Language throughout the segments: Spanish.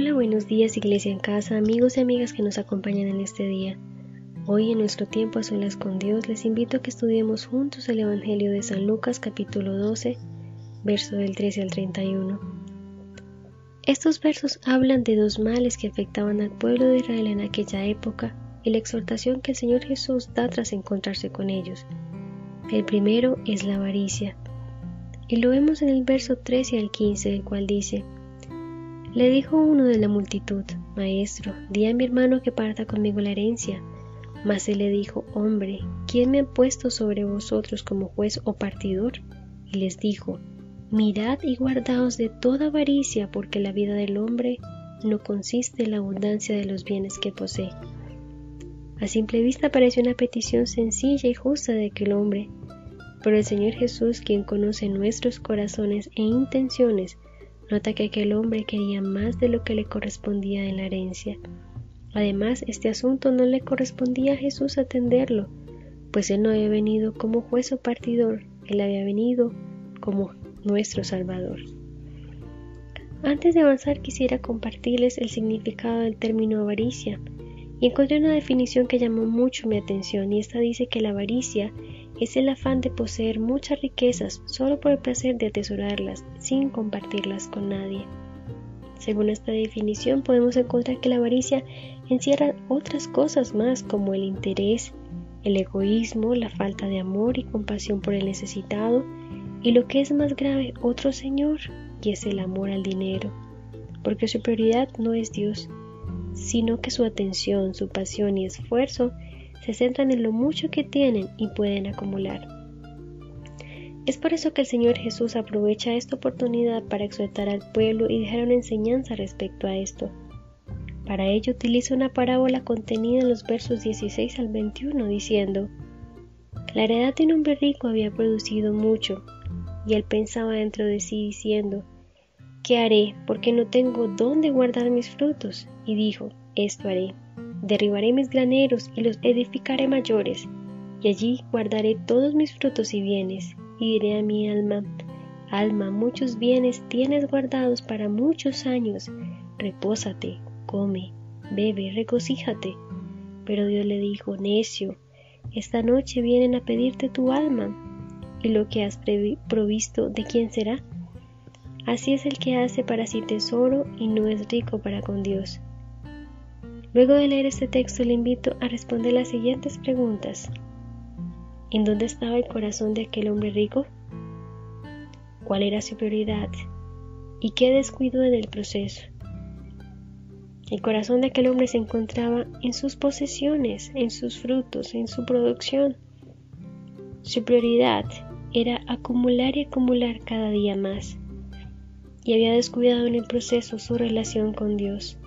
Hola, buenos días Iglesia en casa, amigos y amigas que nos acompañan en este día. Hoy en nuestro tiempo a solas con Dios les invito a que estudiemos juntos el Evangelio de San Lucas capítulo 12, verso del 13 al 31. Estos versos hablan de dos males que afectaban al pueblo de Israel en aquella época y la exhortación que el Señor Jesús da tras encontrarse con ellos. El primero es la avaricia. Y lo vemos en el verso 13 al 15, el cual dice, le dijo uno de la multitud, Maestro, di a mi hermano que parta conmigo la herencia. Mas él le dijo, Hombre, ¿quién me ha puesto sobre vosotros como juez o partidor? Y les dijo, Mirad y guardaos de toda avaricia, porque la vida del hombre no consiste en la abundancia de los bienes que posee. A simple vista parece una petición sencilla y justa de aquel hombre, pero el Señor Jesús, quien conoce nuestros corazones e intenciones, Nota que aquel hombre quería más de lo que le correspondía en la herencia. Además, este asunto no le correspondía a Jesús atenderlo, pues él no había venido como juez o partidor, él había venido como nuestro Salvador. Antes de avanzar quisiera compartirles el significado del término avaricia, y encontré una definición que llamó mucho mi atención, y esta dice que la avaricia es el afán de poseer muchas riquezas solo por el placer de atesorarlas sin compartirlas con nadie. Según esta definición podemos encontrar que la avaricia encierra otras cosas más como el interés, el egoísmo, la falta de amor y compasión por el necesitado y lo que es más grave, otro Señor, y es el amor al dinero, porque su prioridad no es Dios, sino que su atención, su pasión y esfuerzo se centran en lo mucho que tienen y pueden acumular. Es por eso que el Señor Jesús aprovecha esta oportunidad para exhortar al pueblo y dejar una enseñanza respecto a esto. Para ello utiliza una parábola contenida en los versos 16 al 21 diciendo, La heredad de un hombre rico había producido mucho, y él pensaba dentro de sí diciendo, ¿Qué haré? Porque no tengo dónde guardar mis frutos. Y dijo, Esto haré derribaré mis graneros y los edificaré mayores, y allí guardaré todos mis frutos y bienes, y diré a mi alma, alma, muchos bienes tienes guardados para muchos años, repósate, come, bebe, regocíjate. Pero Dios le dijo, necio, esta noche vienen a pedirte tu alma, y lo que has provisto, ¿de quién será? Así es el que hace para sí tesoro y no es rico para con Dios. Luego de leer este texto le invito a responder las siguientes preguntas. ¿En dónde estaba el corazón de aquel hombre rico? ¿Cuál era su prioridad? ¿Y qué descuidó en el proceso? El corazón de aquel hombre se encontraba en sus posesiones, en sus frutos, en su producción. Su prioridad era acumular y acumular cada día más, y había descuidado en el proceso su relación con Dios.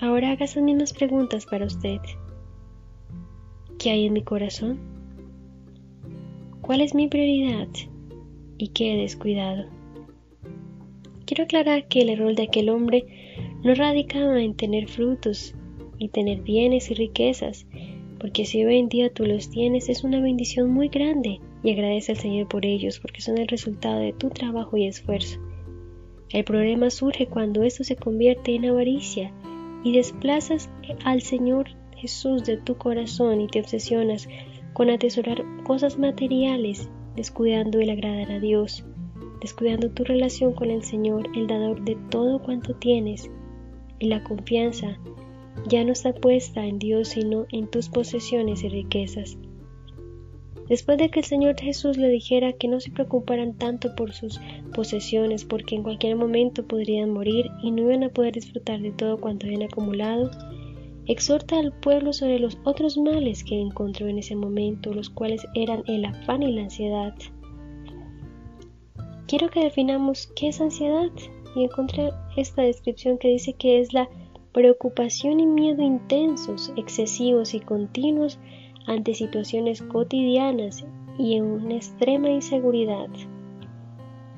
Ahora haga esas mismas preguntas para usted. ¿Qué hay en mi corazón? ¿Cuál es mi prioridad? ¿Y qué he descuidado? Quiero aclarar que el error de aquel hombre no radicaba en tener frutos y tener bienes y riquezas, porque si hoy en día tú los tienes es una bendición muy grande y agradece al Señor por ellos porque son el resultado de tu trabajo y esfuerzo. El problema surge cuando esto se convierte en avaricia y desplazas al Señor Jesús de tu corazón y te obsesionas con atesorar cosas materiales, descuidando el agradar a Dios, descuidando tu relación con el Señor, el dador de todo cuanto tienes, y la confianza ya no está puesta en Dios sino en tus posesiones y riquezas. Después de que el Señor Jesús le dijera que no se preocuparan tanto por sus posesiones, porque en cualquier momento podrían morir y no iban a poder disfrutar de todo cuanto habían acumulado, exhorta al pueblo sobre los otros males que encontró en ese momento, los cuales eran el afán y la ansiedad. Quiero que definamos qué es ansiedad y encontré esta descripción que dice que es la preocupación y miedo intensos, excesivos y continuos ante situaciones cotidianas y en una extrema inseguridad.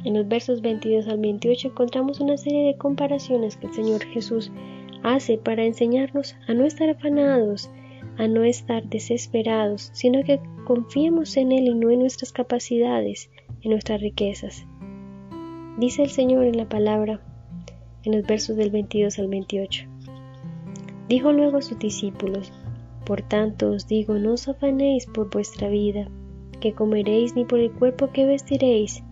En los versos 22 al 28 encontramos una serie de comparaciones que el Señor Jesús hace para enseñarnos a no estar afanados, a no estar desesperados, sino que confiemos en Él y no en nuestras capacidades, en nuestras riquezas. Dice el Señor en la palabra, en los versos del 22 al 28. Dijo luego a sus discípulos, Por tanto os digo, no os afanéis por vuestra vida, que comeréis, ni por el cuerpo que vestiréis.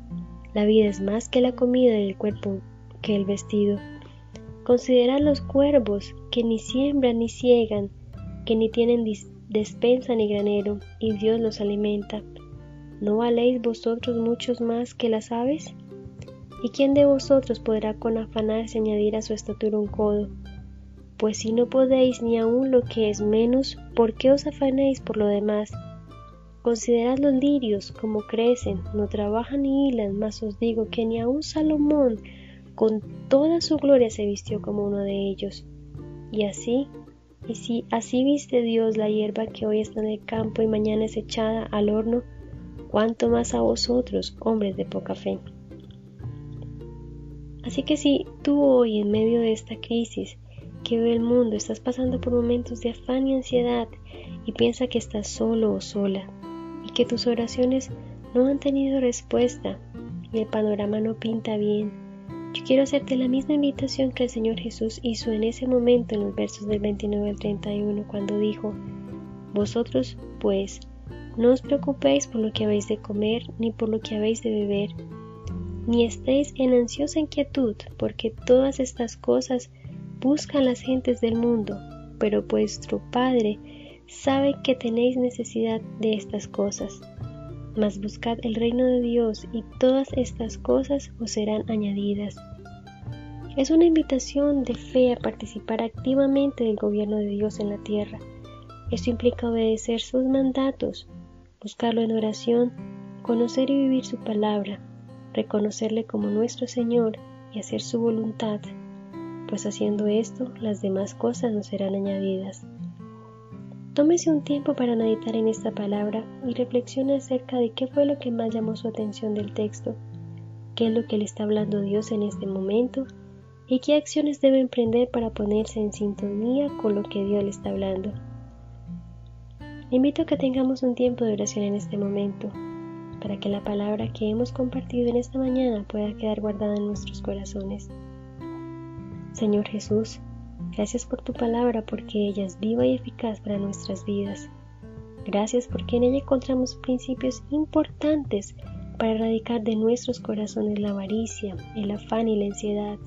La vida es más que la comida y el cuerpo que el vestido. Considerad los cuervos, que ni siembran ni ciegan, que ni tienen despensa ni granero, y Dios los alimenta. ¿No valéis vosotros muchos más que las aves? ¿Y quién de vosotros podrá con afanarse añadir a su estatura un codo? Pues si no podéis ni aun lo que es menos, ¿por qué os afanéis por lo demás? Considerad los lirios, como crecen, no trabajan ni hilan, mas os digo que ni aun Salomón con toda su gloria se vistió como uno de ellos. Y así, y si así viste Dios la hierba que hoy está en el campo y mañana es echada al horno, cuánto más a vosotros, hombres de poca fe. Así que si tú hoy en medio de esta crisis que ve el mundo estás pasando por momentos de afán y ansiedad y piensa que estás solo o sola que tus oraciones no han tenido respuesta y el panorama no pinta bien, yo quiero hacerte la misma invitación que el Señor Jesús hizo en ese momento en los versos del 29 al 31 cuando dijo, Vosotros pues no os preocupéis por lo que habéis de comer ni por lo que habéis de beber ni estéis en ansiosa inquietud, porque todas estas cosas buscan las gentes del mundo, pero vuestro Padre sabe que tenéis necesidad de estas cosas. Mas buscad el reino de Dios y todas estas cosas os serán añadidas. Es una invitación de fe a participar activamente del gobierno de Dios en la tierra. Esto implica obedecer sus mandatos, buscarlo en oración, conocer y vivir su palabra, reconocerle como nuestro Señor y hacer su voluntad, pues haciendo esto las demás cosas nos serán añadidas. Tómese un tiempo para meditar en esta palabra y reflexione acerca de qué fue lo que más llamó su atención del texto, qué es lo que le está hablando Dios en este momento y qué acciones debe emprender para ponerse en sintonía con lo que Dios le está hablando. invito a que tengamos un tiempo de oración en este momento para que la palabra que hemos compartido en esta mañana pueda quedar guardada en nuestros corazones. Señor Jesús, gracias por tu palabra porque ella es viva y eficaz para nuestras vidas. Gracias porque en ella encontramos principios importantes para erradicar de nuestros corazones la avaricia, el afán y la ansiedad.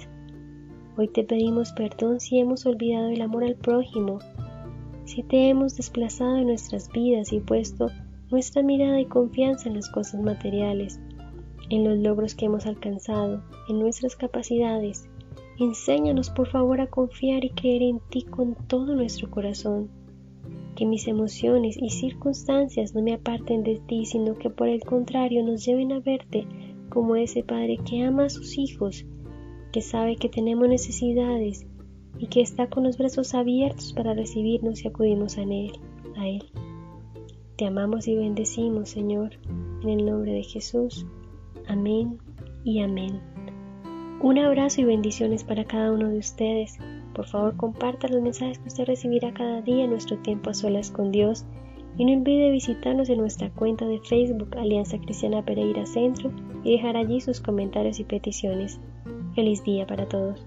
Hoy te pedimos perdón si hemos olvidado el amor al prójimo, si te hemos desplazado de nuestras vidas y puesto nuestra mirada y confianza en las cosas materiales, en los logros que hemos alcanzado, en nuestras capacidades. Enséñanos por favor a confiar y creer en ti con todo nuestro corazón. Que mis emociones y circunstancias no me aparten de ti, sino que por el contrario nos lleven a verte como ese Padre que ama a sus hijos, que sabe que tenemos necesidades y que está con los brazos abiertos para recibirnos y acudimos a Él. A él. Te amamos y bendecimos, Señor, en el nombre de Jesús. Amén y amén. Un abrazo y bendiciones para cada uno de ustedes. Por favor, comparta los mensajes que usted recibirá cada día en nuestro tiempo a solas con Dios. Y no olvide visitarnos en nuestra cuenta de Facebook Alianza Cristiana Pereira Centro y dejar allí sus comentarios y peticiones. Feliz día para todos.